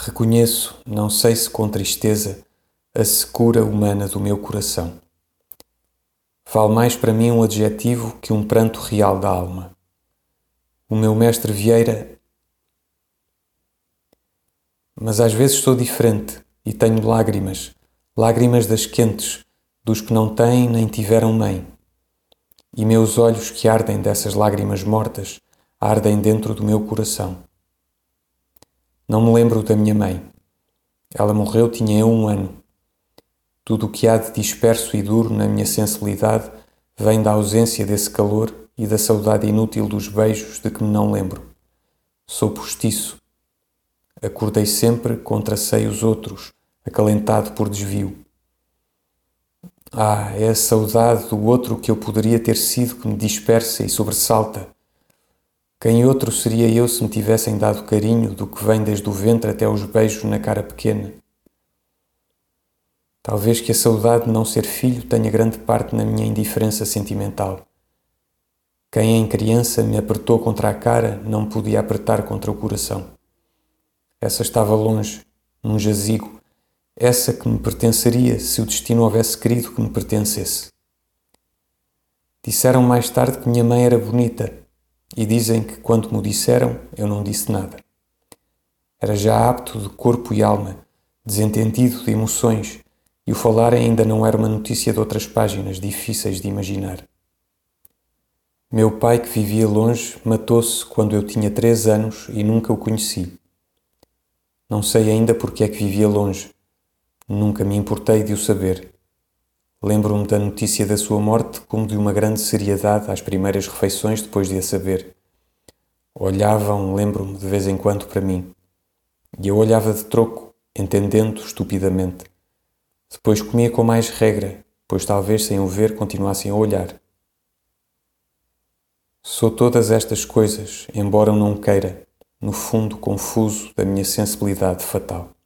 Reconheço, não sei se com tristeza, a secura humana do meu coração. Vale mais para mim um adjetivo que um pranto real da alma. O meu mestre Vieira. Mas às vezes sou diferente e tenho lágrimas, lágrimas das quentes, dos que não têm nem tiveram mãe. E meus olhos que ardem dessas lágrimas mortas, ardem dentro do meu coração. Não me lembro da minha mãe. Ela morreu, tinha eu um ano. Tudo o que há de disperso e duro na minha sensibilidade vem da ausência desse calor e da saudade inútil dos beijos de que me não lembro. Sou postiço. Acordei sempre contra seios outros, acalentado por desvio. Ah, é a saudade do outro que eu poderia ter sido que me dispersa e sobressalta quem outro seria eu se me tivessem dado carinho do que vem desde o ventre até os beijos na cara pequena? Talvez que a saudade de não ser filho tenha grande parte na minha indiferença sentimental. Quem em criança me apertou contra a cara não podia apertar contra o coração. Essa estava longe, num jazigo, essa que me pertenceria se o destino houvesse querido que me pertencesse. Disseram mais tarde que minha mãe era bonita, e dizem que quando me disseram, eu não disse nada. Era já apto de corpo e alma, desentendido de emoções, e o falar ainda não era uma notícia de outras páginas difíceis de imaginar. Meu pai, que vivia longe, matou-se quando eu tinha três anos e nunca o conheci. Não sei ainda porque é que vivia longe. Nunca me importei de o saber. Lembro-me da notícia da sua morte como de uma grande seriedade às primeiras refeições depois de a saber. Olhavam, lembro-me, de vez em quando para mim. E eu olhava de troco, entendendo estupidamente. Depois comia com mais regra, pois talvez sem o ver continuassem a olhar. Sou todas estas coisas, embora não queira, no fundo confuso da minha sensibilidade fatal.